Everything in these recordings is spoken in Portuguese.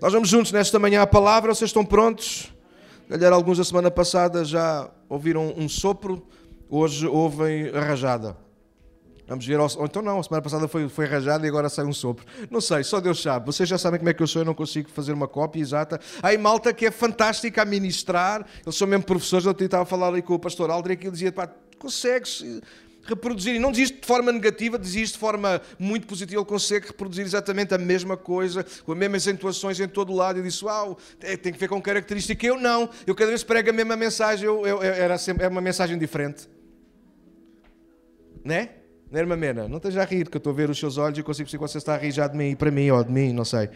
Nós vamos juntos nesta manhã à palavra, vocês estão prontos? Calhar alguns da semana passada já ouviram um sopro, hoje ouvem a rajada. Vamos ver, ou então não, a semana passada foi, foi rajada e agora sai um sopro. Não sei, só Deus sabe. Vocês já sabem como é que eu sou, eu não consigo fazer uma cópia exata. Aí malta que é fantástica a ministrar, eles são mesmo professores, eu estava a falar ali com o pastor Aldrich e ele dizia, pá, consegues reproduzir, e não diz isto de forma negativa, diz isto de forma muito positiva, ele consegue reproduzir exatamente a mesma coisa, com as mesmas acentuações em todo o lado, e disse, uau, é, tem que ver com característica, eu não, eu cada vez prego a mesma mensagem, eu, eu, era sempre, é uma mensagem diferente. Né? Não é, irmã Mena? Não esteja a rir, que eu estou a ver os seus olhos e consigo perceber que você está a rir já de mim, para mim ou de mim, não sei.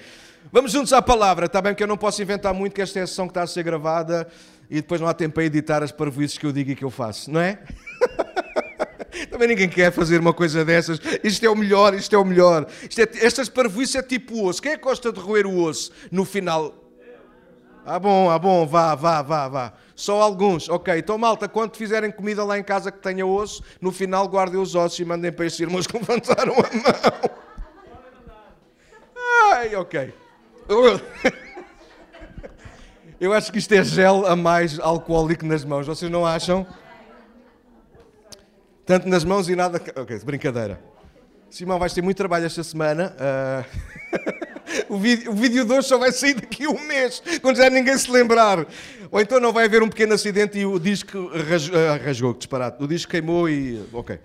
Vamos juntos à palavra, está bem? Que eu não posso inventar muito, que esta é a sessão que está a ser gravada e depois não há tempo para editar as parvoices que eu digo e que eu faço, não é? Também ninguém quer fazer uma coisa dessas. Isto é o melhor, isto é o melhor. Isto é, estas parvoices é tipo osso. Quem é que gosta de roer o osso no final? Ah bom, ah bom, vá, vá, vá, vá. Só alguns. Ok, então malta, quando fizerem comida lá em casa que tenha osso, no final guardem os ossos e mandem para estes irmãos que levantaram a mão. Ai, ok. Eu acho que isto é gel a mais alcoólico nas mãos, vocês não acham? Tanto nas mãos e nada. Ok, brincadeira. Simão, vais ter muito trabalho esta semana. Uh... o, vídeo, o vídeo de hoje só vai sair daqui a um mês, quando já ninguém se lembrar. Ou então não vai haver um pequeno acidente e o disco uh, rasgou disparado. O disco queimou e. Ok.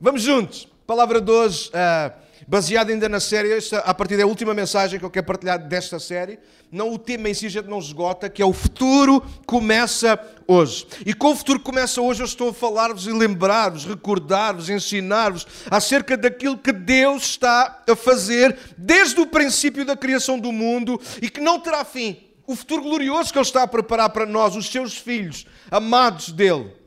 Vamos juntos. Palavra de hoje. Uh baseado ainda na série, esta, a partir da última mensagem que eu quero partilhar desta série. Não o tema em si gente não esgota, que é o futuro começa hoje. E com o futuro começa hoje, eu estou a falar-vos e lembrar-vos, recordar-vos, ensinar-vos acerca daquilo que Deus está a fazer desde o princípio da criação do mundo e que não terá fim. O futuro glorioso que Ele está a preparar para nós, os seus filhos, amados dele.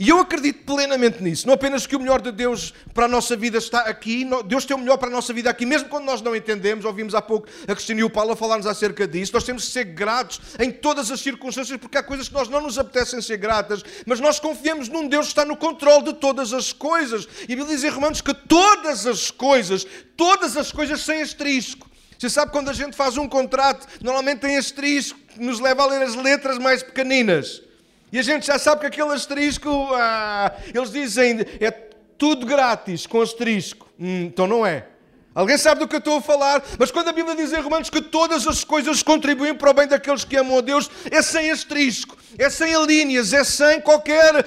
E eu acredito plenamente nisso. Não apenas que o melhor de Deus para a nossa vida está aqui, Deus tem o melhor para a nossa vida aqui, mesmo quando nós não entendemos. Ouvimos há pouco a Cristina e o Paulo falar-nos acerca disso. Nós temos que ser gratos em todas as circunstâncias, porque há coisas que nós não nos apetecem ser gratas, mas nós confiamos num Deus que está no controle de todas as coisas. E Bíblia diz em Romanos que todas as coisas, todas as coisas sem asterisco. Você sabe quando a gente faz um contrato, normalmente tem asterisco, que nos leva a ler as letras mais pequeninas. E a gente já sabe que aquele asterisco, ah, eles dizem, é tudo grátis com asterisco. Hum, então não é. Alguém sabe do que eu estou a falar? Mas quando a Bíblia diz em Romanos que todas as coisas contribuem para o bem daqueles que amam a Deus, é sem asterisco, é sem linhas, é sem qualquer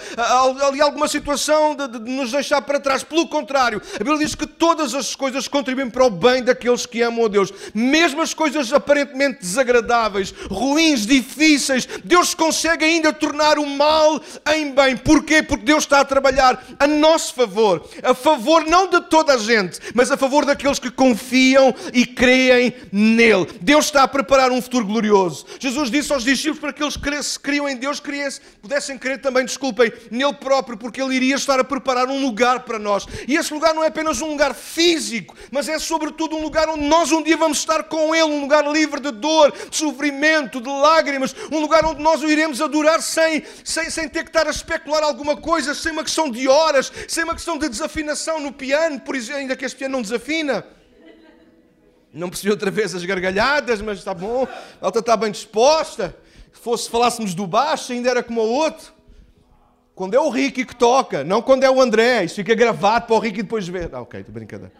ali alguma situação de, de, nos deixar para trás. Pelo contrário, a Bíblia diz que todas as coisas contribuem para o bem daqueles que amam a Deus. Mesmo as coisas aparentemente desagradáveis, ruins, difíceis, Deus consegue ainda tornar o mal em bem. Porquê? Porque Deus está a trabalhar a nosso favor, a favor não de toda a gente, mas a favor daqueles aqueles que confiam e creem nele. Deus está a preparar um futuro glorioso. Jesus disse aos discípulos para que eles criam em Deus, pudessem crer também, desculpem, nele próprio, porque ele iria estar a preparar um lugar para nós. E esse lugar não é apenas um lugar físico, mas é sobretudo um lugar onde nós um dia vamos estar com ele, um lugar livre de dor, de sofrimento, de lágrimas, um lugar onde nós o iremos adorar sem, sem, sem ter que estar a especular alguma coisa, sem uma questão de horas, sem uma questão de desafinação no piano, por exemplo, ainda que este piano não desafina. Não percebi outra vez as gargalhadas, mas está bom. A alta está bem disposta. Se fosse falássemos do baixo, ainda era como o outro. Quando é o Ricky que toca, não quando é o André. Isso fica gravado para o Ricky depois ver. Ah, ok, estou brincadeira.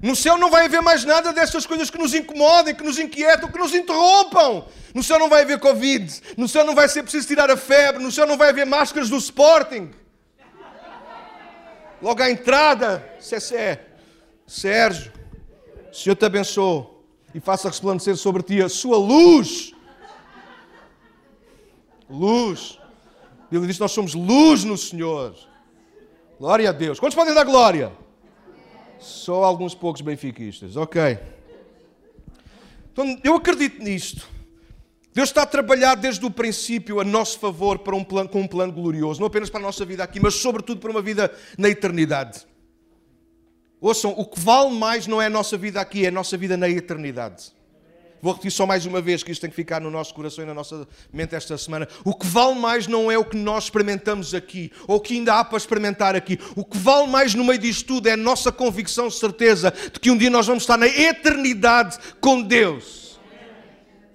No céu não vai haver mais nada dessas coisas que nos incomodem, que nos inquietam, que nos interrompam. No céu não vai haver Covid. No céu não vai ser preciso tirar a febre. No céu não vai haver máscaras do Sporting. Logo à entrada, Cessé, Sérgio, Senhor te abençoe e faça resplandecer sobre ti a sua luz. Luz. Ele diz: Nós somos luz no Senhor. Glória a Deus. Quantos podem dar glória? Só alguns poucos benfiquistas. Ok. Então, eu acredito nisto. Deus está a trabalhar desde o princípio a nosso favor para um plano, com um plano glorioso, não apenas para a nossa vida aqui, mas sobretudo para uma vida na eternidade. Ouçam, o que vale mais não é a nossa vida aqui, é a nossa vida na eternidade. Vou repetir só mais uma vez que isto tem que ficar no nosso coração e na nossa mente esta semana. O que vale mais não é o que nós experimentamos aqui, ou o que ainda há para experimentar aqui. O que vale mais no meio disto tudo é a nossa convicção, certeza de que um dia nós vamos estar na eternidade com Deus.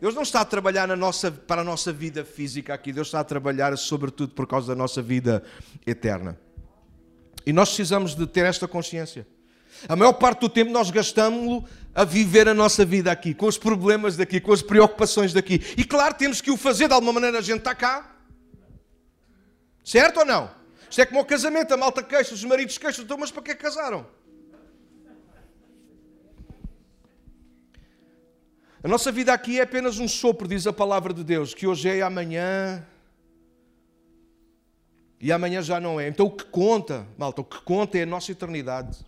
Deus não está a trabalhar na nossa, para a nossa vida física aqui, Deus está a trabalhar sobretudo por causa da nossa vida eterna. E nós precisamos de ter esta consciência. A maior parte do tempo nós gastamos a viver a nossa vida aqui, com os problemas daqui, com as preocupações daqui. E claro, temos que o fazer de alguma maneira, a gente está cá. Certo ou não? Isto é como o casamento, a malta queixa, os maridos queixam, então, mas para que casaram? A nossa vida aqui é apenas um sopro, diz a palavra de Deus, que hoje é e amanhã. E amanhã já não é. Então o que conta, malta, o que conta é a nossa eternidade.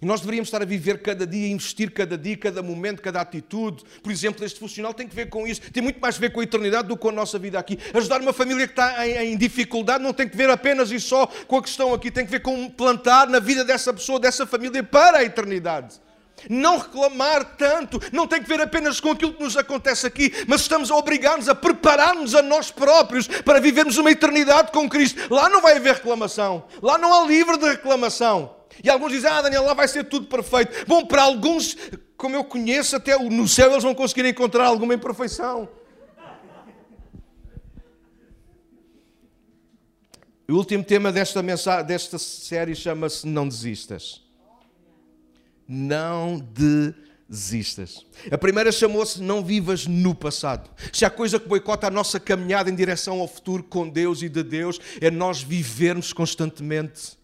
E nós deveríamos estar a viver cada dia, investir cada dia, cada momento, cada atitude. Por exemplo, este funcional tem que ver com isso. Tem muito mais a ver com a eternidade do que com a nossa vida aqui. Ajudar uma família que está em, em dificuldade não tem que ver apenas e só com a questão aqui. Tem que ver com plantar na vida dessa pessoa, dessa família, para a eternidade. Não reclamar tanto, não tem que ver apenas com aquilo que nos acontece aqui, mas estamos a obrigar-nos a preparar-nos a nós próprios para vivermos uma eternidade com Cristo. Lá não vai haver reclamação, lá não há livre de reclamação. E alguns dizem, ah, Daniel, lá vai ser tudo perfeito. Bom, para alguns, como eu conheço, até no céu eles vão conseguir encontrar alguma imperfeição. O último tema desta, mensagem, desta série chama-se Não Desistas. Não desistas. A primeira chamou-se Não Vivas no Passado. Se há coisa que boicota a nossa caminhada em direção ao futuro com Deus e de Deus, é nós vivermos constantemente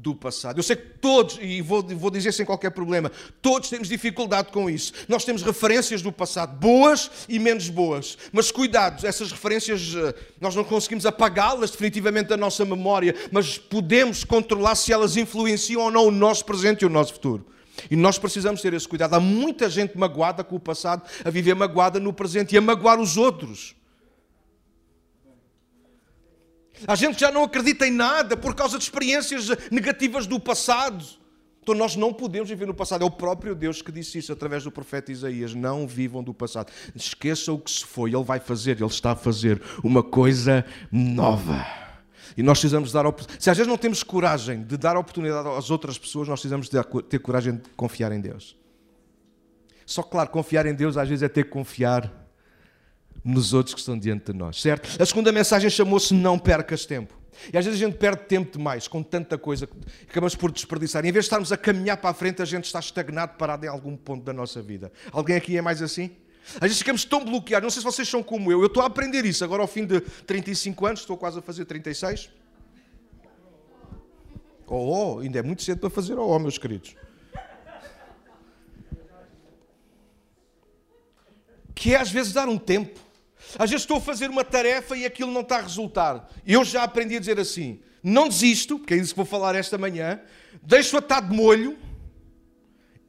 do passado. Eu sei que todos, e vou, vou dizer sem qualquer problema, todos temos dificuldade com isso. Nós temos referências do passado, boas e menos boas. Mas cuidado, essas referências eh, nós não conseguimos apagá-las definitivamente da nossa memória, mas podemos controlar se elas influenciam ou não o nosso presente e o nosso futuro. E nós precisamos ter esse cuidado. Há muita gente magoada com o passado, a viver magoada no presente e a magoar os outros. Há gente que já não acredita em nada por causa de experiências negativas do passado. Então nós não podemos viver no passado. É o próprio Deus que disse isso através do profeta Isaías. Não vivam do passado. Esqueçam o que se foi. Ele vai fazer, Ele está a fazer uma coisa nova. E nós precisamos dar. Se às vezes não temos coragem de dar oportunidade às outras pessoas, nós precisamos ter coragem de confiar em Deus. Só claro, confiar em Deus às vezes é ter que confiar nos outros que estão diante de nós, certo? A segunda mensagem chamou-se Não percas tempo. E às vezes a gente perde tempo demais com tanta coisa que acabamos por desperdiçar. E em vez de estarmos a caminhar para a frente, a gente está estagnado, parado em algum ponto da nossa vida. Alguém aqui é mais assim? Às vezes ficamos tão bloqueados. Não sei se vocês são como eu. Eu estou a aprender isso agora ao fim de 35 anos, estou quase a fazer 36. Oh, oh ainda é muito cedo para fazer oh, oh meus queridos. Que é às vezes dar um tempo às vezes estou a fazer uma tarefa e aquilo não está a resultar. Eu já aprendi a dizer assim: não desisto, porque é isso que vou falar esta manhã, deixo-a estar de molho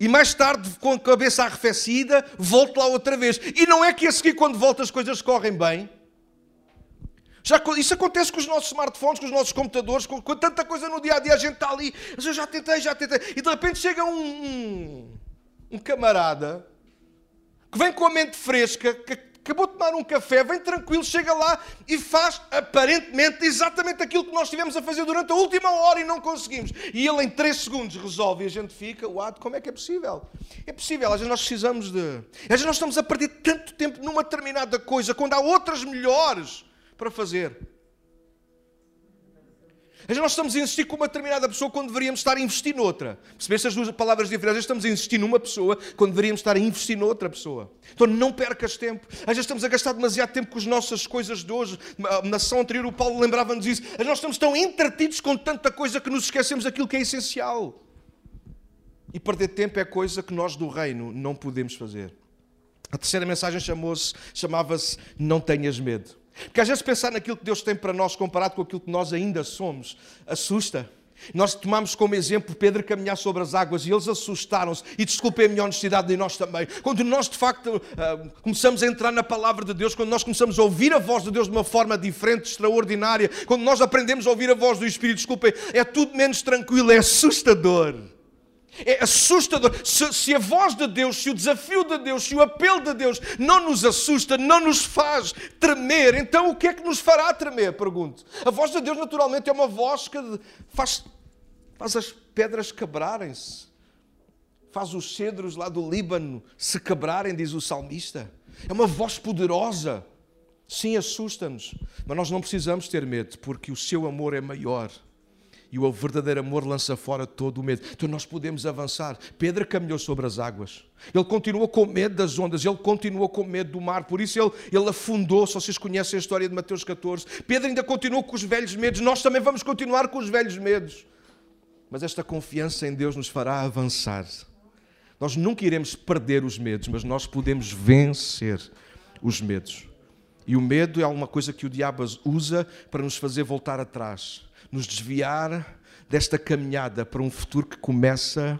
e mais tarde, com a cabeça arrefecida, volto lá outra vez. E não é que a seguir, quando volto, as coisas correm bem. Já, isso acontece com os nossos smartphones, com os nossos computadores, com, com, tanta coisa no dia a dia, a gente está ali, mas eu já tentei, já tentei, e de repente chega um, um, um camarada que vem com a mente fresca, que acabou de tomar um café, vem tranquilo, chega lá e faz aparentemente exatamente aquilo que nós estivemos a fazer durante a última hora e não conseguimos. E ele em 3 segundos resolve e a gente fica, uau, como é que é possível? É possível, às vezes nós precisamos de. Às vezes nós estamos a perder tanto tempo numa determinada coisa quando há outras melhores para fazer. Vezes nós estamos a insistir com uma determinada pessoa quando deveríamos estar a investir noutra. Percebeste as duas palavras diferentes? Estamos a insistir numa pessoa quando deveríamos estar a investir noutra pessoa. Então não percas tempo. Às vezes estamos a gastar demasiado tempo com as nossas coisas de hoje. Na ação anterior o Paulo lembrava-nos isso. Vezes nós estamos tão entretidos com tanta coisa que nos esquecemos daquilo que é essencial. E perder tempo é coisa que nós do reino não podemos fazer. A terceira mensagem chamava-se Não tenhas medo. Porque às vezes pensar naquilo que Deus tem para nós comparado com aquilo que nós ainda somos assusta. Nós tomamos como exemplo Pedro caminhar sobre as águas e eles assustaram-se. E desculpem a minha honestidade e nós também. Quando nós de facto ah, começamos a entrar na palavra de Deus, quando nós começamos a ouvir a voz de Deus de uma forma diferente, extraordinária, quando nós aprendemos a ouvir a voz do Espírito, desculpem, é tudo menos tranquilo, é assustador. É assustador. Se, se, a voz de Deus, se o desafio de Deus, se o apelo de Deus não nos assusta, não nos faz tremer, então o que é que nos fará tremer? Pergunto. A voz de Deus, naturalmente, é uma voz que faz, faz as pedras quebrarem-se, faz os cedros lá do Líbano se quebrarem, diz o salmista. É uma voz poderosa. Sim, assusta-nos, mas nós não precisamos ter medo, porque o seu amor é maior. E o verdadeiro amor lança fora todo o medo. Então nós podemos avançar. Pedro caminhou sobre as águas. Ele continuou com medo das ondas, ele continuou com medo do mar, por isso ele, ele afundou. Se vocês conhecem a história de Mateus 14, Pedro ainda continuou com os velhos medos. Nós também vamos continuar com os velhos medos. Mas esta confiança em Deus nos fará avançar. Nós nunca iremos perder os medos, mas nós podemos vencer os medos. E o medo é alguma coisa que o diabo usa para nos fazer voltar atrás, nos desviar desta caminhada para um futuro que começa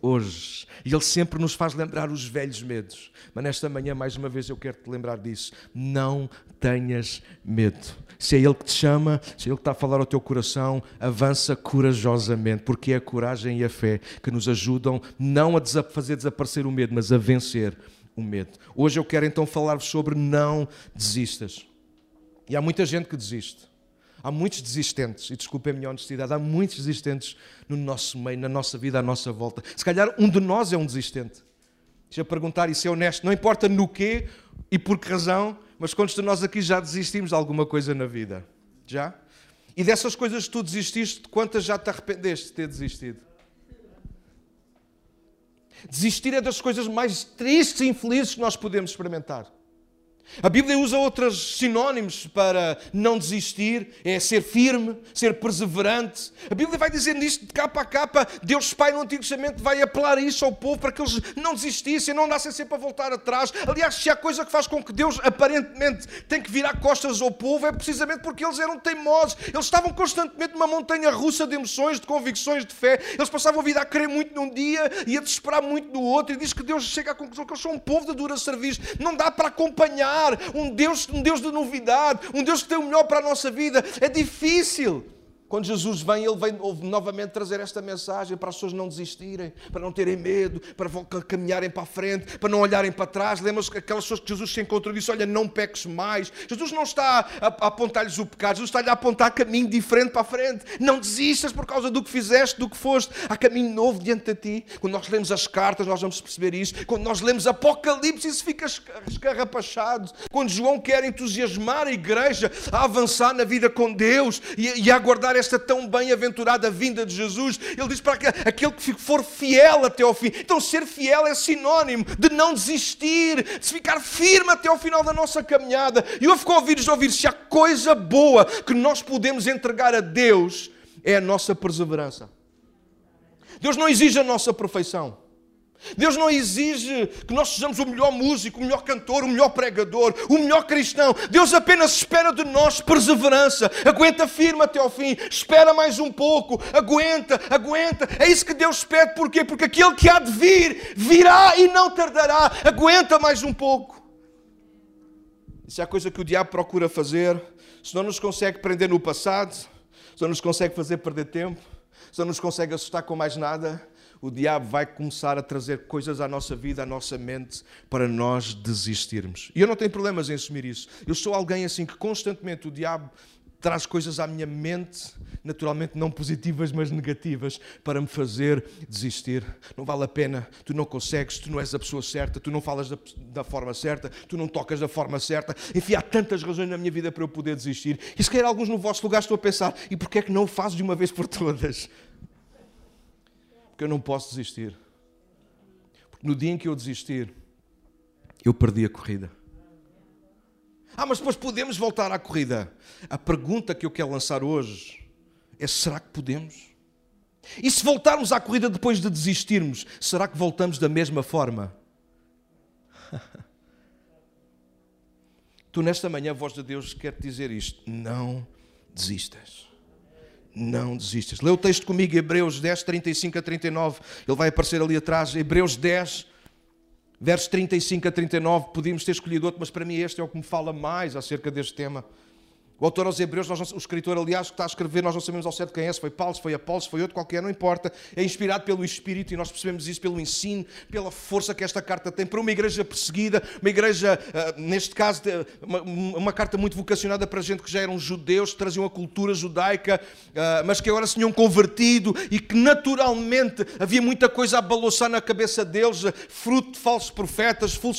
hoje. E ele sempre nos faz lembrar os velhos medos. Mas nesta manhã, mais uma vez, eu quero te lembrar disso. Não tenhas medo. Se é Ele que te chama, se é Ele que está a falar ao teu coração, avança corajosamente, porque é a coragem e a fé que nos ajudam não a fazer desaparecer o medo, mas a vencer o medo. Hoje eu quero então falar-vos sobre não desistas. E há muita gente que desiste. Há muitos desistentes, e desculpem a minha honestidade, há muitos desistentes no nosso meio, na nossa vida, à nossa volta. Se calhar um de nós é um desistente. Deixa eu perguntar e ser honesto, não importa no quê e por que razão, mas quantos de nós aqui já desistimos de alguma coisa na vida? Já? E dessas coisas que tu desististe, quantas já te arrependeste de ter desistido? Desistir é das coisas mais tristes e infelizes que nós podemos experimentar. A Bíblia usa outros sinónimos para não desistir, é ser firme, ser perseverante. A Bíblia vai dizer nisto de capa a capa. Deus Pai no Antigo Testamento vai apelar isso ao povo para que eles não desistissem, não andassem sempre a voltar atrás. Aliás, se há coisa que faz com que Deus aparentemente tem que virar costas ao povo, é precisamente porque eles eram teimosos. Eles estavam constantemente numa montanha russa de emoções, de convicções, de fé. Eles passavam a vida a crer muito num dia e a desesperar muito no outro. E diz que Deus chega à conclusão que eles são um povo de dura serviço. Não dá para acompanhar um Deus, um Deus de novidade, um Deus que tem o melhor para a nossa vida. É difícil. Quando Jesus vem, ele vem novamente trazer esta mensagem para as pessoas não desistirem, para não terem medo, para caminharem para a frente, para não olharem para trás. Lembram-se que aquelas pessoas que Jesus se encontrou e disse: Olha, não peques mais. Jesus não está a, apontar-lhes o pecado, Jesus está-lhe a apontar caminho diferente para a frente. Não desistas por causa do que fizeste, do que foste. Há caminho novo diante de ti. Quando nós lemos as cartas, nós vamos perceber isso. Quando nós lemos Apocalipse, isso fica escarrapachado. Quando João quer entusiasmar a igreja a avançar na vida com Deus e, a aguardar esta tão bem-aventurada vinda de Jesus. Ele diz para aquele que for fiel até ao fim. Então, ser fiel é sinónimo de não desistir, de ficar firme até ao final da nossa caminhada. E eu fico a ouvir ouvir se a coisa boa que nós podemos entregar a Deus é a nossa perseverança. Deus não exige a nossa perfeição. Deus não exige que nós sejamos o melhor músico, o melhor cantor, o melhor pregador, o melhor cristão. Deus apenas espera de nós perseverança. Aguenta firme até ao fim. Espera mais um pouco. Aguenta, aguenta. É isso que Deus pede. Porquê? Porque aquele que há de vir, virá e não tardará. Aguenta mais um pouco. Isso é a coisa que o diabo procura fazer. Se não nos consegue prender no passado, se não nos consegue fazer perder tempo, se não nos consegue assustar com mais nada, o diabo vai começar a trazer coisas à nossa vida, à nossa mente, para nós desistirmos. E eu não tenho problemas em assumir isso. Eu sou alguém assim que constantemente o diabo traz coisas à minha mente, naturalmente não positivas, mas negativas, para me fazer desistir. Não vale a pena, tu não consegues, tu não és a pessoa certa, tu não falas da, da forma certa, tu não tocas da forma certa. Enfim, há tantas razões na minha vida para eu poder desistir. E se calhar alguns no vosso lugar estão a pensar, e porquê é que não o fazes de uma vez por todas? Porque eu não posso desistir. Porque no dia em que eu desistir, eu perdi a corrida. Ah, mas depois podemos voltar à corrida. A pergunta que eu quero lançar hoje é: será que podemos? E se voltarmos à corrida depois de desistirmos, será que voltamos da mesma forma? tu, nesta manhã, a voz de Deus quer dizer isto: não desistas não desistas. Lê o texto comigo, Hebreus 10, 35 a 39. Ele vai aparecer ali atrás. Hebreus 10, versos 35 a 39. Podíamos ter escolhido outro, mas para mim este é o que me fala mais acerca deste tema. O autor aos Hebreus, nós o escritor, aliás, que está a escrever, nós não sabemos ao certo quem é, se foi Paulo, se foi Apolo, se foi outro qualquer, não importa. É inspirado pelo Espírito e nós percebemos isso pelo ensino, pela força que esta carta tem para uma igreja perseguida, uma igreja, uh, neste caso, uma, uma, carta muito vocacionada para gente que já eram judeus, que traziam a cultura judaica, uh, mas que agora se tinham convertido e que naturalmente havia muita coisa a balançar na cabeça deles, fruto de falsos profetas, fruto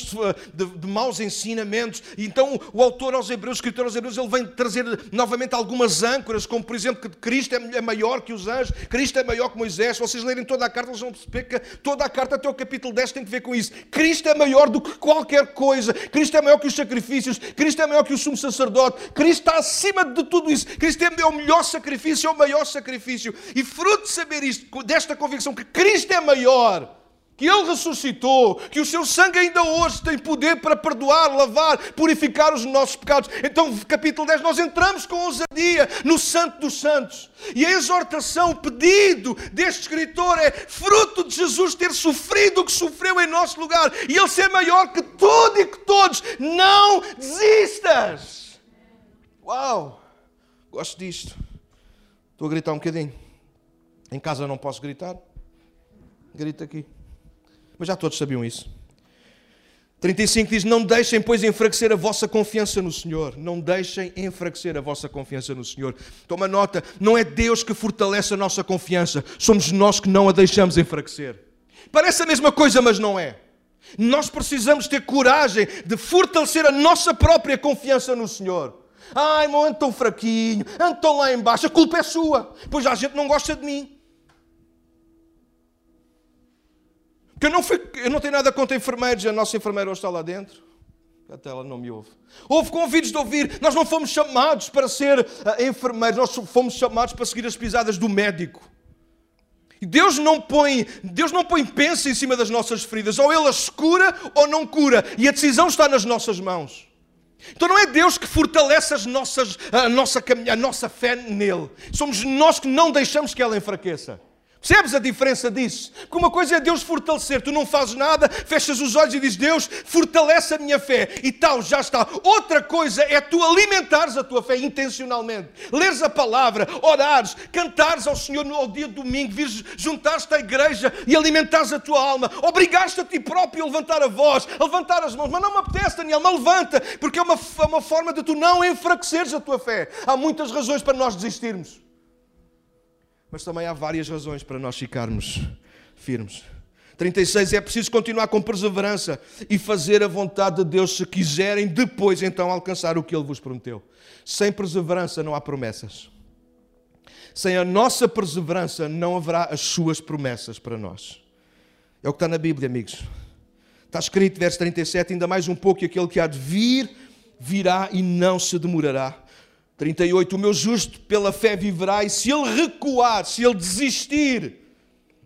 de, de maus ensinamentos. E então o autor aos Hebreus, o escritor aos Hebreus, ele vem trazer trazer novamente algumas âncoras, como por exemplo que Cristo é, maior que os anjos, Cristo é maior que Moisés. Se vocês lerem toda a carta, eles vão perceber que toda a carta até o capítulo 10 tem que ver com isso. Cristo é maior do que qualquer coisa, Cristo é maior que os sacrifícios, Cristo é maior que o sumo sacerdote, Cristo está acima de tudo isso. Cristo é o melhor sacrifício, é o maior sacrifício. E fruto de saber isto, desta convicção que Cristo é maior, que Ele ressuscitou, que o seu sangue ainda hoje tem poder para perdoar, lavar, purificar os nossos pecados. Então, capítulo 10, nós entramos com ousadia no Santo dos Santos. E a exortação, o pedido deste escritor é fruto de Jesus ter sofrido o que sofreu em nosso lugar e Ele ser maior que tudo e que todos. Não desistas! Uau! Gosto disto. Estou a gritar um bocadinho. Em casa não posso gritar. Grito aqui. Mas já todos sabiam isso. 35 diz: Não deixem, pois, enfraquecer a vossa confiança no Senhor. Não deixem enfraquecer a vossa confiança no Senhor. Toma nota: não é Deus que fortalece a nossa confiança, somos nós que não a deixamos enfraquecer. Parece a mesma coisa, mas não é. Nós precisamos ter coragem de fortalecer a nossa própria confiança no Senhor. Ai, irmão, ando tão fraquinho, ando tão lá embaixo, a culpa é sua, pois a gente não gosta de mim. Que eu não, fui, eu não tenho nada contra enfermeiros, a nossa enfermeira hoje está lá dentro. Até ela não me ouve. Houve convites de ouvir. Nós não fomos chamados para ser uh, enfermeiros, nós fomos chamados para seguir as pisadas do médico. E Deus não põe, Deus não põe pensa em cima das nossas feridas. Ou Ele as cura ou não cura. E a decisão está nas nossas mãos. Então não é Deus que fortalece as nossas, a, nossa, a nossa fé nele. Somos nós que não deixamos que ela enfraqueça. Percebes a diferença disso? Porque uma coisa é Deus fortalecer, tu não fazes nada, fechas os olhos e dizes: Deus, fortalece a minha fé e tal, já está. Outra coisa é tu alimentares a tua fé intencionalmente, leres a palavra, orares, cantares ao Senhor no dia de domingo, vires juntar-te à igreja e alimentares a tua alma. Obrigaste a ti próprio a levantar a voz, a levantar as mãos, mas não me apetece, Daniel, mas levanta, porque é uma, é uma forma de tu não enfraqueceres a tua fé. Há muitas razões para nós desistirmos mas também há várias razões para nós ficarmos firmes. 36 é preciso continuar com perseverança e fazer a vontade de Deus se quiserem depois então alcançar o que ele vos prometeu. Sem perseverança não há promessas. Sem a nossa perseverança não haverá as suas promessas para nós. É o que está na Bíblia, amigos. Está escrito, verso 37, ainda mais um pouco, e aquele que há de vir, virá e não se demorará. 38, o meu justo pela fé viverá, e se ele recuar, se ele desistir,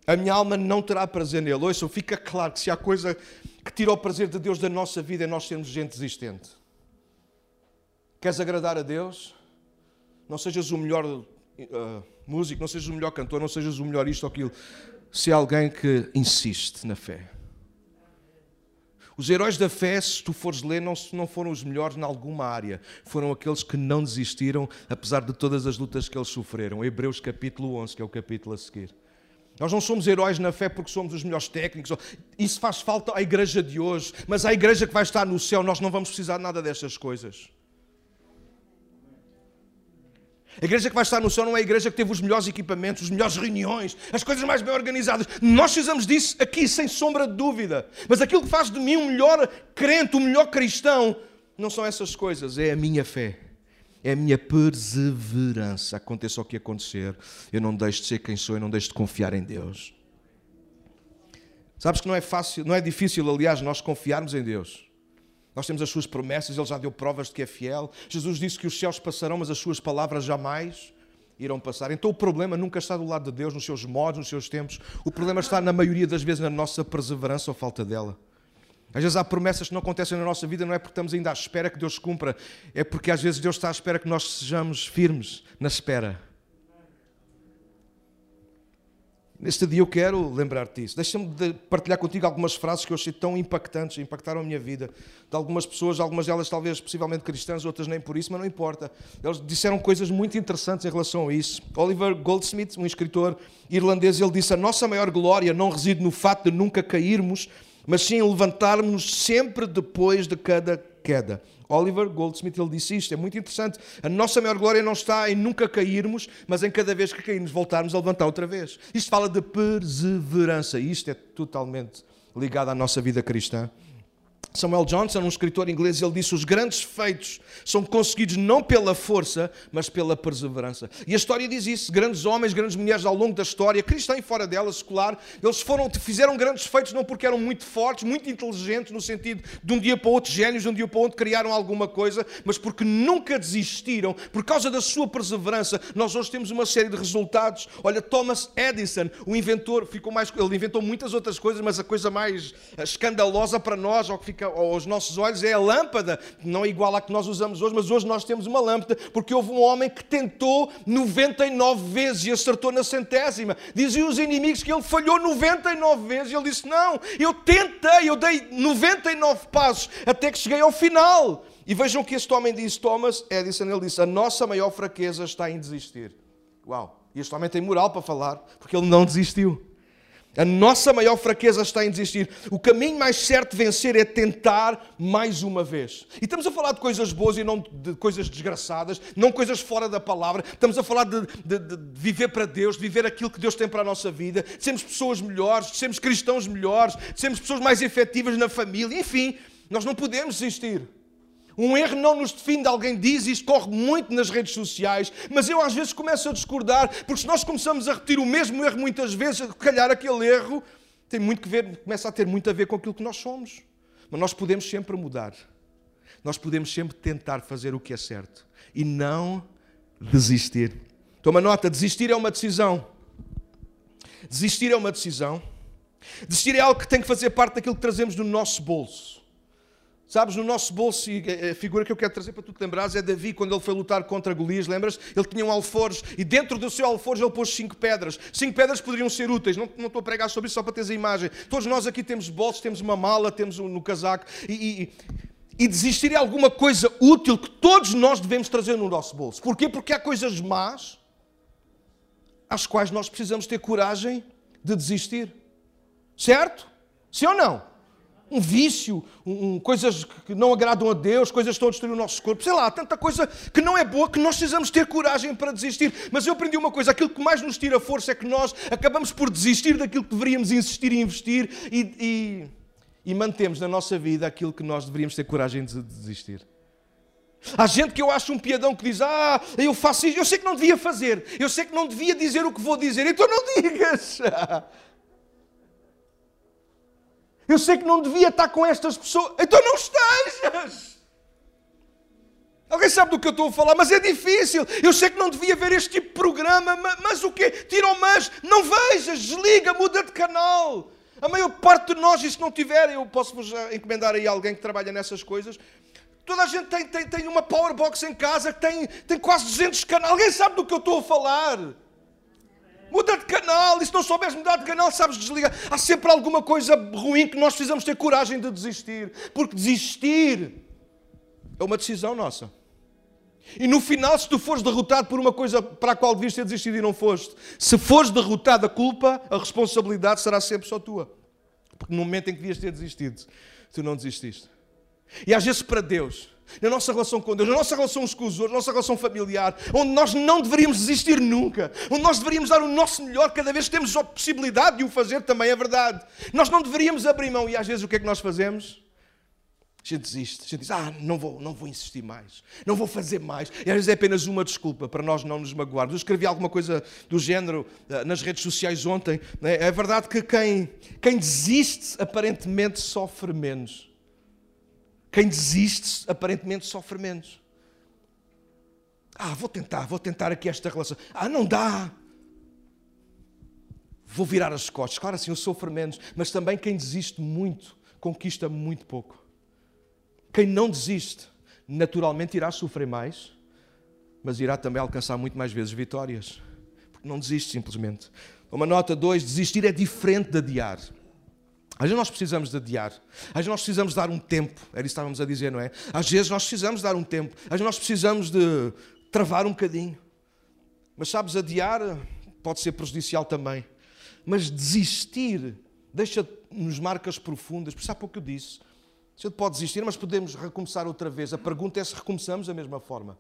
a minha alma não terá prazer nele. Ouçam, fica claro que se há coisa que tira o prazer de Deus da nossa vida é nós sermos gente desistente. Queres agradar a Deus? Não sejas o melhor uh, músico, não sejas o melhor cantor, não sejas o melhor isto ou aquilo. Se alguém que insiste na fé. Os heróis da fé, se tu fores ler, não, não foram os melhores em alguma área. Foram aqueles que não desistiram, apesar de todas as lutas que eles sofreram. Hebreus capítulo 11, que é o capítulo a seguir. Nós não somos heróis na fé porque somos os melhores técnicos. Isso faz falta à igreja de hoje. Mas à igreja que vai estar no céu, nós não vamos precisar nada destas coisas. A igreja que vai estar no céu não é a igreja que teve os melhores equipamentos, as melhores reuniões, as coisas mais bem organizadas. Nós precisamos disso aqui, sem sombra de dúvida. Mas aquilo que faz de mim um melhor crente, um melhor cristão, não são essas coisas, é a minha fé. É a minha perseverança. Aconteça o que acontecer, eu não deixo de ser quem sou, eu não deixo de confiar em Deus. Sabes que não é fácil, não é difícil, aliás, nós confiarmos em Deus. Nós temos as suas promessas, ele já deu provas de que é fiel. Jesus disse que os céus passarão, mas as suas palavras jamais irão passar. Então o problema nunca está do lado de Deus, nos seus modos, nos seus tempos. O problema está, na maioria das vezes, na nossa perseverança ou falta dela. Às vezes há promessas que não acontecem na nossa vida, não é porque estamos ainda à espera que Deus cumpra, é porque às vezes Deus está à espera que nós sejamos firmes na espera. Neste dia eu quero lembrar-te disso. Deixa-me de partilhar contigo algumas frases que eu achei tão impactantes, impactaram a minha vida. De algumas pessoas, algumas delas talvez possivelmente cristãs, outras nem por isso, mas não importa. Eles disseram coisas muito interessantes em relação a isso. Oliver Goldsmith, um escritor irlandês, ele disse: A nossa maior glória não reside no fato de nunca cairmos, mas sim levantarmos sempre depois de cada queda. Oliver Goldsmith ele disse isto, é muito interessante. A nossa maior glória não está em nunca cairmos, mas em cada vez que cairmos voltarmos a levantar outra vez. Isto fala de perseverança e isto é totalmente ligado à nossa vida cristã. Samuel Johnson, um escritor inglês, ele disse: os grandes feitos são conseguidos não pela força, mas pela perseverança. E a história diz isso: grandes homens, grandes mulheres ao longo da história, cristã e fora dela, secular, eles foram, fizeram grandes feitos não porque eram muito fortes, muito inteligentes, no sentido de um dia para o outro génios, de um dia para o outro criaram alguma coisa, mas porque nunca desistiram, por causa da sua perseverança. Nós hoje temos uma série de resultados. Olha, Thomas Edison, o inventor, ficou mais, ele inventou muitas outras coisas, mas a coisa mais escandalosa para nós, ao que fica aos nossos olhos é a lâmpada, não é igual à que nós usamos hoje, mas hoje nós temos uma lâmpada, porque houve um homem que tentou 99 vezes e acertou na centésima. Diziam os inimigos que ele falhou 99 vezes e ele disse: Não, eu tentei, eu dei 99 passos até que cheguei ao final. E vejam que este homem disse, Thomas Edison, ele disse: A nossa maior fraqueza está em desistir. Uau! E este homem tem moral para falar, porque ele não desistiu. A nossa maior fraqueza está em desistir. O caminho mais certo de vencer é tentar mais uma vez. E estamos a falar de coisas boas e não de coisas desgraçadas, não coisas fora da palavra. Estamos a falar de, de, de viver para Deus, de viver aquilo que Deus tem para a nossa vida, de sermos pessoas melhores, de sermos cristãos melhores, de sermos pessoas mais efetivas na família. Enfim, nós não podemos desistir. Um erro não nos define, alguém diz, isto corre muito nas redes sociais, mas eu às vezes começo a discordar, porque se nós começamos a repetir o mesmo erro muitas vezes, calhar aquele erro tem muito que ver, começa a ter muito a ver com aquilo que nós somos. Mas nós podemos sempre mudar. Nós podemos sempre tentar fazer o que é certo e não desistir. Toma nota, desistir é uma decisão. Desistir é uma decisão. Desistir é algo que tem que fazer parte daquilo que trazemos no nosso bolso. Sabes, no nosso bolso, e a figura que eu quero trazer para tu te lembrares é Davi, quando ele foi lutar contra Golias, lembras? Ele tinha um alforje e dentro do seu alforje ele pôs cinco pedras. Cinco pedras poderiam ser úteis, não, não estou a pregar sobre isso só para teres a imagem. Todos nós aqui temos bolsos, temos uma mala, temos um, no casaco e, e, e desistir é alguma coisa útil que todos nós devemos trazer no nosso bolso. Porquê? Porque há coisas más às quais nós precisamos ter coragem de desistir. Certo? Sim ou não? Um vício, um, coisas que não agradam a Deus, coisas que estão a destruir o nosso corpo, sei lá, tanta coisa que não é boa que nós precisamos ter coragem para desistir. Mas eu aprendi uma coisa: aquilo que mais nos tira força é que nós acabamos por desistir daquilo que deveríamos insistir e investir e, e, e mantemos na nossa vida aquilo que nós deveríamos ter coragem de desistir. Há gente que eu acho um piadão que diz: Ah, eu faço isso, eu sei que não devia fazer, eu sei que não devia dizer o que vou dizer, então não digas. Eu sei que não devia estar com estas pessoas. Então não estejas. Alguém sabe do que eu estou a falar, mas é difícil. Eu sei que não devia ver este tipo de programa, mas, mas o quê? Tira o mas, não vejas, desliga, muda de canal. A maior parte de nós, e se não tiver, eu posso-vos encomendar aí alguém que trabalha nessas coisas. Toda a gente tem, tem, tem uma powerbox em casa que tem, tem quase 200 canais. Alguém sabe do que eu estou a falar? Muda de canal, e se não souberes mudar de canal, sabes desligar. Há sempre alguma coisa ruim que nós precisamos ter coragem de desistir. Porque desistir é uma decisão nossa. E no final, se tu fores derrotado por uma coisa para a qual devias ter desistido e não foste, se fores derrotado, a culpa, a responsabilidade será sempre só tua. Porque no momento em que devias ter desistido, tu não desististe. E às vezes para Deus, na nossa relação com Deus, na nossa relação uns com os outros, na nossa relação familiar, onde nós não deveríamos desistir nunca, onde nós deveríamos dar o nosso melhor cada vez que temos a possibilidade de o fazer, também é verdade. Nós não deveríamos abrir mão e às vezes o que é que nós fazemos? A gente desiste, a gente diz, ah, não vou, não vou insistir mais, não vou fazer mais. E às vezes é apenas uma desculpa para nós não nos magoarmos. Eu escrevi alguma coisa do género uh, nas redes sociais ontem. Né? É verdade que quem, quem desiste aparentemente sofre menos. Quem desiste, aparentemente sofre menos. Ah, vou tentar, vou tentar aqui esta relação. Ah, não dá. Vou virar as costas. Claro, assim eu sofro menos. Mas também quem desiste muito, conquista muito pouco. Quem não desiste, naturalmente irá sofrer mais, mas irá também alcançar muito mais vezes vitórias. Porque não desiste simplesmente. Uma nota 2, desistir é diferente de adiar. Às vezes nós precisamos de adiar. Às vezes nós precisamos dar um tempo. Era isso que estávamos a dizer, não é? Às vezes nós precisamos dar um tempo. Às vezes nós precisamos de travar um bocadinho. Mas sabes, adiar pode ser prejudicial também. Mas desistir deixa-nos marcas profundas. Por isso há pouco eu disse. A gente pode desistir, mas podemos recomeçar outra vez. A pergunta é se recomeçamos da mesma forma.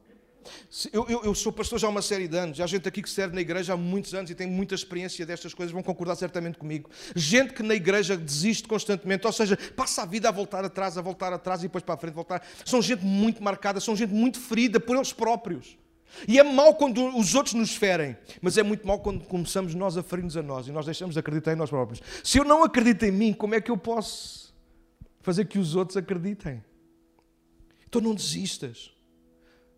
Eu, eu, eu, sou pastor já há uma série de anos, há gente aqui que serve na igreja há muitos anos e tem muita experiência destas coisas, vão concordar certamente comigo. Gente que na igreja desiste constantemente, ou seja, passa a vida a voltar atrás, a voltar atrás e depois para a frente, voltar. São gente muito marcada, são gente muito ferida por eles próprios. E é mau quando os outros nos ferem, mas é muito mau quando começamos nós a ferir-nos a nós e nós deixamos de acreditar em nós próprios. Se eu não acredito em mim, como é que eu posso fazer que os outros acreditem? Então não desistas.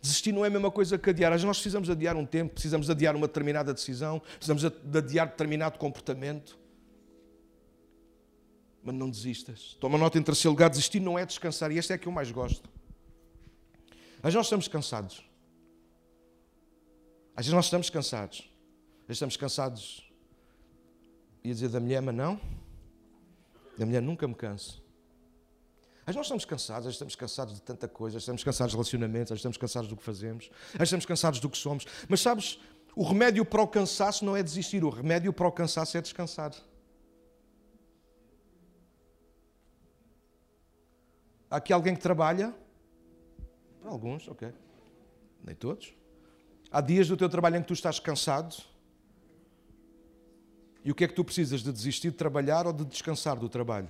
Desistir não é a mesma coisa que adiar. Às vezes nós precisamos adiar um tempo, precisamos adiar uma determinada decisão, precisamos adiar determinado comportamento. Mas não desistas. Toma nota em terceiro lugar: desistir não é descansar. E este é que eu mais gosto. Às vezes nós estamos cansados. Às vezes nós estamos cansados. Às vezes estamos cansados. Ia dizer da mulher, mas não. Da mulher nunca me canso. Mas nós estamos cansados, estamos cansados de tanta coisa, estamos cansados de relacionamentos, estamos cansados do que fazemos, estamos cansados do que somos. Mas sabes, o remédio para o cansaço não é desistir, o remédio para o cansaço é descansar. Há aqui alguém que trabalha? Para alguns, ok. Nem todos. Há dias do teu trabalho em que tu estás cansado. E o que é que tu precisas? De desistir de trabalhar ou de descansar do trabalho?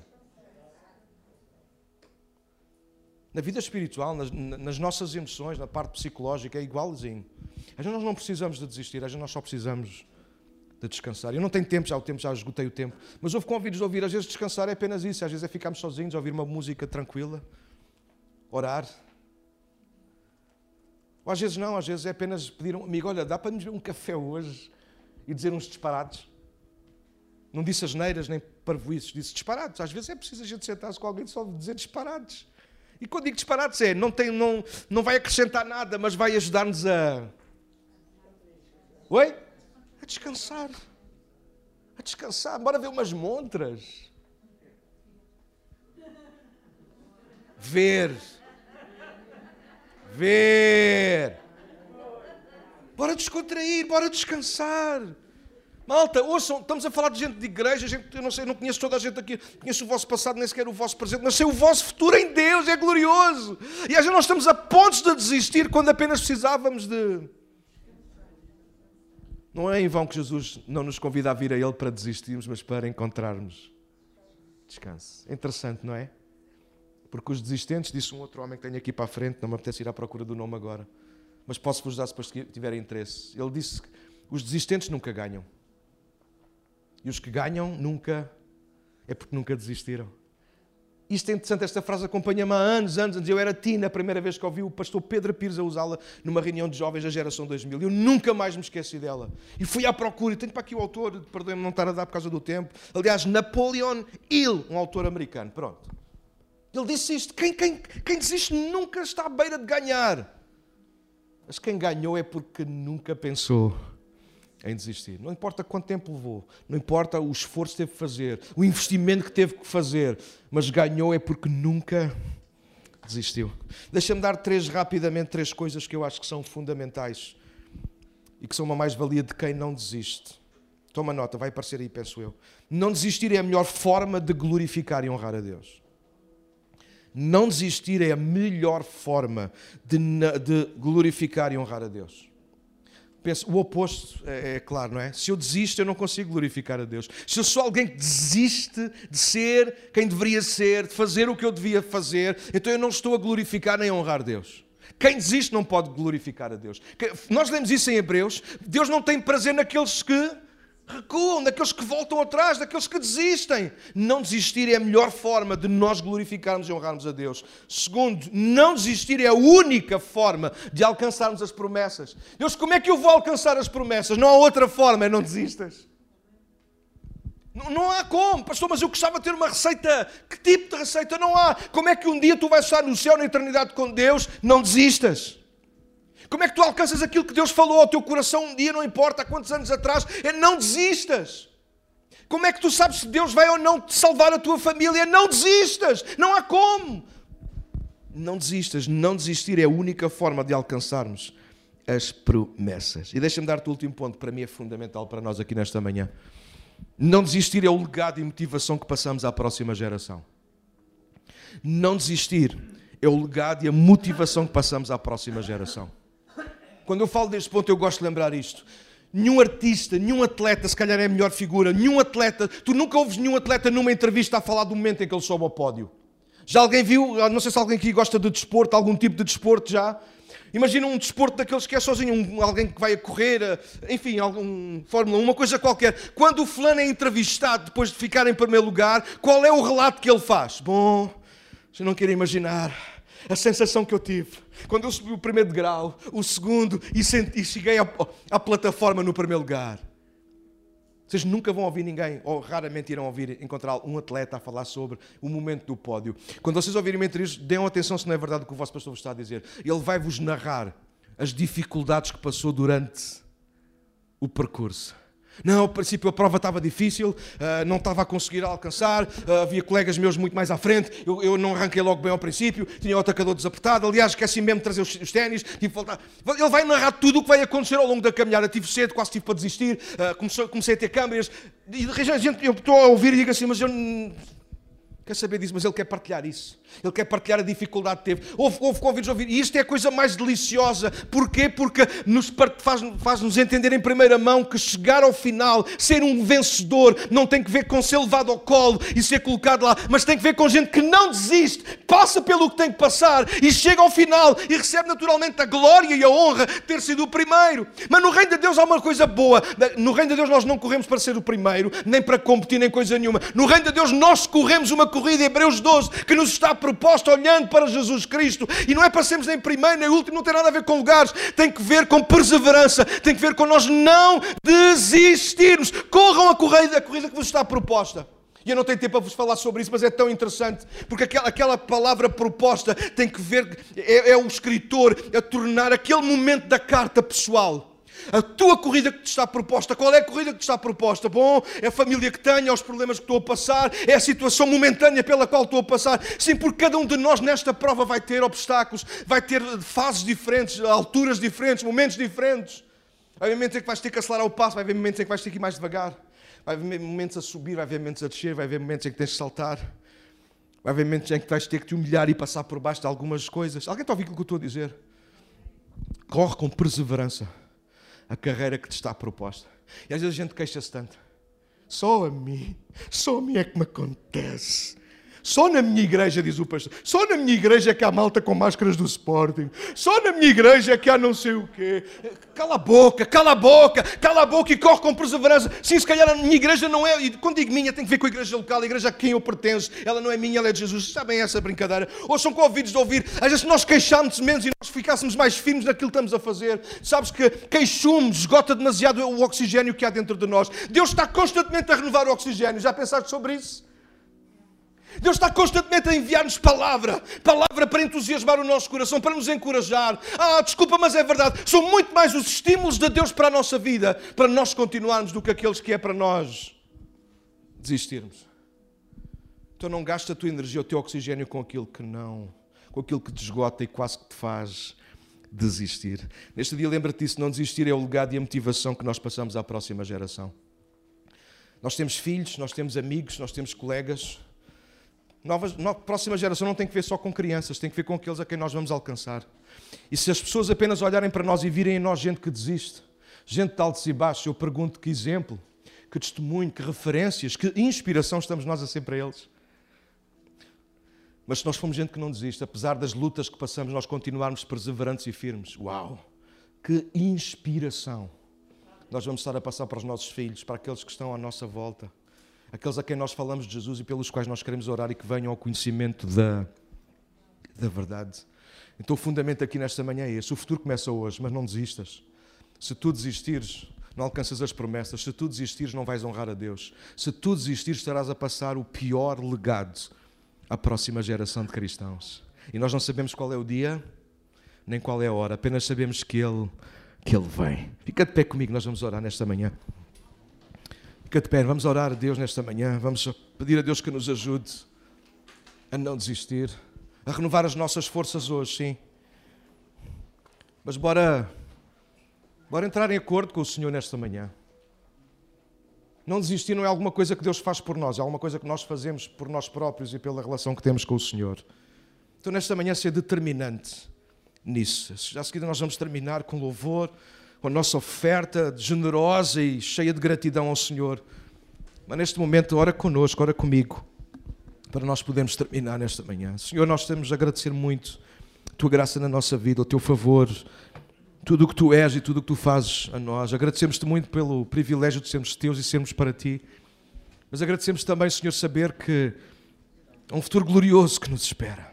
Na vida espiritual, nas, nas, nossas emoções, na parte psicológica, é igualzinho. Às vezes nós não precisamos de desistir, às vezes nós só precisamos de descansar. Eu não tenho tempo, já o tempo, já esgotei o tempo. Mas houve convites de ouvir, às vezes descansar é apenas isso, às vezes é ficarmos sozinhos, ouvir uma música tranquila, orar. Ou às vezes não, às vezes é apenas pedir um amigo, olha, dá para nos beber um café hoje e dizer uns disparados. Não disse as neiras nem parvoices, disse disparados. Às vezes é preciso a gente sentar-se com alguém só dizer disparados. E quando digo disparados é, não, tem, não, não vai acrescentar nada, mas vai ajudar-nos a. Oi? A descansar. A descansar. Bora ver umas montras. Ver. Ver. Bora descontrair, bora descansar. Malta, ouçam, estamos a falar de gente de igreja, gente, eu não sei, não conheço toda a gente aqui, conheço o vosso passado, nem sequer o vosso presente, mas sei o vosso futuro em Deus, é glorioso. E às vezes nós estamos a pontos de desistir quando apenas precisávamos de. Não é em vão que Jesus não nos convida a vir a Ele para desistirmos, mas para encontrarmos descanso. Interessante, não é? Porque os desistentes, disse um outro homem que tenho aqui para a frente, não me apetece ir à procura do nome agora, mas posso-vos dar se tiverem interesse. Ele disse que os desistentes nunca ganham. E os que ganham nunca é porque nunca desistiram. Isto é interessante, esta frase acompanha-me há anos, anos, anos. Eu era tina a primeira vez que ouvi o pastor Pedro Pires a usá-la numa reunião de jovens da geração 2000. Eu nunca mais me esqueci dela. E fui à procura, e tenho para aqui o autor, perdoem-me não estar a dar por causa do tempo. Aliás, Napoleon Hill, um autor americano. Pronto. Ele disse isto: quem, quem, quem desiste nunca está à beira de ganhar. Mas quem ganhou é porque nunca pensou em desistir. Não importa quanto tempo levou, não importa o esforço que teve que fazer, o investimento que teve que fazer, mas ganhou é porque nunca desistiu. Deixa-me dar três, rapidamente, três coisas que eu acho que são fundamentais e que são uma mais-valia de quem não desiste. Toma nota, vai aparecer aí, penso eu. Não desistir é a melhor forma de glorificar e honrar a Deus. Não desistir é a melhor forma de, de glorificar e honrar a Deus penso, o oposto é, é, claro, não é? Se eu desisto, eu não consigo glorificar a Deus. Se eu sou alguém que desiste de ser quem deveria ser, de fazer o que eu devia fazer, então eu não estou a glorificar nem a honrar Deus. Quem desiste não pode glorificar a Deus. Nós lemos isso em Hebreus. Deus não tem prazer naqueles que recuam, daqueles que voltam atrás, daqueles que desistem. Não desistir é a melhor forma de nós glorificarmos e honrarmos a Deus. Segundo, não desistir é a única forma de alcançarmos as promessas. Deus, como é que eu vou alcançar as promessas? Não há outra forma, não desistas. Não, não há como, pastor, mas eu gostava de ter uma receita. Que tipo de receita? Não há. Como é que um dia tu vais estar no céu, na eternidade com Deus? Não desistas. Como é que tu alcanças aquilo que Deus falou ao teu coração um dia, não importa há quantos anos atrás? É não desistas. Como é que tu sabes se Deus vai ou não salvar a tua família? Não desistas, não há como. Não desistas, não desistir é a única forma de alcançarmos as promessas. E deixa-me dar-te o último ponto, para mim é fundamental para nós aqui nesta manhã. Não desistir é o legado e motivação que passamos à próxima geração. Não desistir é o legado e a motivação que passamos à próxima geração. Quando eu falo deste ponto, eu gosto de lembrar isto. Nenhum artista, nenhum atleta, se calhar é a melhor figura, nenhum atleta, tu nunca ouves nenhum atleta numa entrevista a falar do momento em que ele sobe ao pódio. Já alguém viu, não sei se alguém aqui gosta de desporto, algum tipo de desporto já? Imagina um desporto daqueles que é sozinho, um, alguém que vai a correr, eh, enfim, algum Fórmula 1, uma coisa qualquer. Quando o fulano é entrevistado depois de ficar em primeiro lugar, qual é o relato que ele faz? Bom, você não quer imaginar a sensação que eu tive quando eu subi o primeiro degrau, o segundo e, senti, e cheguei à, plataforma no primeiro lugar. Vocês nunca vão ouvir ninguém, ou raramente irão ouvir, encontrar um atleta a falar sobre o momento do pódio. Quando vocês ouvirem entrevista, deem atenção se não é verdade o que o vosso pastor vos está a dizer. Ele vai vos narrar as dificuldades que passou durante o percurso. Não, ao princípio a prova estava difícil, uh, não estava a conseguir alcançar, uh, havia colegas meus muito mais à frente, eu, eu, não arranquei logo bem ao princípio, tinha o atacador desapertado, aliás, esqueci mesmo de trazer os, os ténis, tive voltar. Ele vai narrar tudo o que vai acontecer ao longo da caminhada. Tive cedo, quase tive para desistir, uh, comecei, comecei, a ter câmeras, e de gente, eu estou a ouvir e digo assim, mas eu quer saber disso, mas ele quer partilhar isso. Ele quer partilhar a dificuldade que teve. Houve, houve convites ouvir. E isto é a coisa mais deliciosa. Porquê? Porque nos faz-nos faz entender em primeira mão que chegar ao final, ser um vencedor, não tem que ver com ser levado ao colo e ser colocado lá, mas tem que ver com gente que não desiste, passa pelo que tem que passar e chega ao final e recebe naturalmente a glória e a honra de ter sido o primeiro. Mas no reino de Deus há uma coisa boa. No reino de Deus nós não corremos para ser o primeiro, nem para competir, nem coisa nenhuma. No reino de Deus nós corremos uma corrida, Hebreus 12, que nos está proposta olhando para Jesus Cristo. E não é para sermos nem primeiro nem último, não tem nada a ver com lugares, tem que ver com perseverança, tem que ver com nós não desistirmos. Corram a corrida, a corrida que vos está proposta. E eu não tenho tempo para vos falar sobre isso, mas é tão interessante, porque aquela, aquela palavra proposta tem que ver, é, é o escritor a tornar aquele momento da carta pessoal. A tua corrida que te está proposta, qual é a corrida que te está proposta? Bom, é a família que tenho, é os problemas que estou a passar, é a situação momentânea pela qual estou a passar. Sim, porque cada um de nós nesta prova vai ter obstáculos, vai ter fases diferentes, alturas diferentes, momentos diferentes. Vai haver momentos em que vais ter que acelerar o passo, vai haver momentos em que vais ter que ir mais devagar, vai haver momentos a subir, vai haver momentos a descer, vai haver momentos em que tens de saltar, vai haver momentos em que vais ter que te humilhar e passar por baixo de algumas coisas. Alguém está a ouvir o que eu estou a dizer? Corre com perseverança a carreira que te está proposta. E às vezes a gente queixa-se tanto. Só a mim, só a mim é que me acontece. Só na minha igreja, diz o pastor, só na minha igreja é que há malta com máscaras do Sporting. Só na minha igreja é que há não sei o quê. Cala a boca, cala a boca, cala a boca e corre com perseverança. Sim, se calhar a minha igreja não é, e quando digo minha, tem que ver com a igreja local, a igreja a quem eu pertenço. Ela não é minha, ela é de Jesus. Sabem essa brincadeira? Ou são convidos de ouvir. Às vezes nós queixámos menos e nós ficássemos mais firmes naquilo que estamos a fazer. Sabes que queixumes esgota demasiado o oxigênio que há dentro de nós. Deus está constantemente a renovar o oxigênio. Já pensaste sobre isso? Deus está constantemente a enviar-nos palavra, palavra para entusiasmar o nosso coração, para nos encorajar. Ah, desculpa, mas é verdade. São muito mais os estímulos de Deus para a nossa vida, para nós continuarmos, do que aqueles que é para nós desistirmos. Então não gasta a tua energia, o teu oxigênio com aquilo que não, com aquilo que te esgota e quase que te faz desistir. Neste dia lembra-te disso, não desistir é o legado e a motivação que nós passamos à próxima geração. Nós temos filhos, nós temos amigos, nós temos colegas, Novas, no, próxima geração não tem que ver só com crianças, tem que ver com aqueles a quem nós vamos alcançar. E se as pessoas apenas olharem para nós e virem em nós gente que desiste, gente de altos e baixos, eu pergunto que exemplo, que testemunho, que referências, que inspiração estamos nós a ser para eles. Mas se nós formos gente que não desiste, apesar das lutas que passamos, nós continuarmos perseverantes e firmes, uau, que inspiração nós vamos estar a passar para os nossos filhos, para aqueles que estão à nossa volta aqueles a quem nós falamos de Jesus e pelos quais nós queremos orar e que venham ao conhecimento da, da verdade. Então, o fundamento aqui nesta manhã é esse: o futuro começa hoje, mas não desistas. Se tu desistires, não alcanças as promessas. Se tu desistires, não vais honrar a Deus. Se tu desistires, estarás a passar o pior legado à próxima geração de cristãos. E nós não sabemos qual é o dia, nem qual é a hora, apenas sabemos que Ele, que Ele vem. Fica de pé comigo, nós vamos orar nesta manhã. Fica de pé, vamos orar a Deus nesta manhã, vamos pedir a Deus que nos ajude a não desistir, a renovar as nossas forças hoje, sim. Mas bora, bora entrar em acordo com o Senhor nesta manhã. Não desistir não é alguma coisa que Deus faz por nós, é alguma coisa que nós fazemos por nós próprios e pela relação que temos com o Senhor. Então, nesta manhã, ser determinante nisso. Já a seguir, nós vamos terminar com louvor, com a nossa oferta generosa e cheia de gratidão ao Senhor. Mas neste momento, ora connosco, ora comigo, para nós podermos terminar nesta manhã. Senhor, nós temos a agradecer muito a tua graça na nossa vida, o teu favor, tudo o que tu és e tudo o que tu fazes a nós. Agradecemos-te muito pelo privilégio de sermos teus e sermos para ti. Mas agradecemos também, Senhor, saber que há um futuro glorioso que nos espera.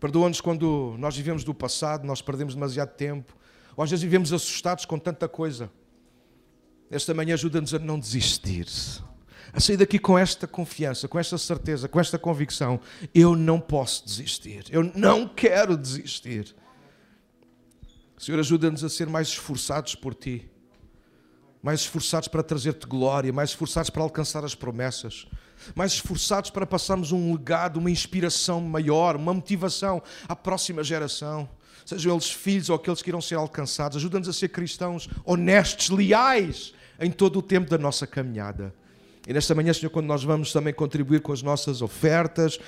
Perdoa-nos quando nós vivemos do passado, nós perdemos demasiado tempo, ou às vezes vivemos assustados com tanta coisa. Esta manhã ajuda-nos a não desistir, a sair daqui com esta confiança, com esta certeza, com esta convicção. Eu não posso desistir, eu não quero desistir. Senhor, ajuda-nos a ser mais esforçados por Ti, mais esforçados para trazer-te glória, mais esforçados para alcançar as promessas, mais esforçados para passarmos um legado, uma inspiração maior, uma motivação à próxima geração, sejam eles filhos ou aqueles que irão ser alcançados. Ajuda-nos a ser cristãos honestos, leais em todo o tempo da nossa caminhada. E nesta manhã, Senhor, quando nós vamos também contribuir com as nossas ofertas,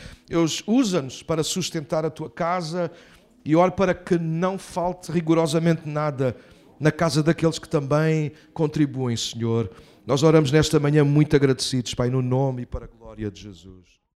usa-nos para sustentar a tua casa, e oro para que não falte rigorosamente nada na casa daqueles que também contribuem, Senhor. Nós oramos nesta manhã muito agradecidos, Pai, no nome e para a glória de Jesus.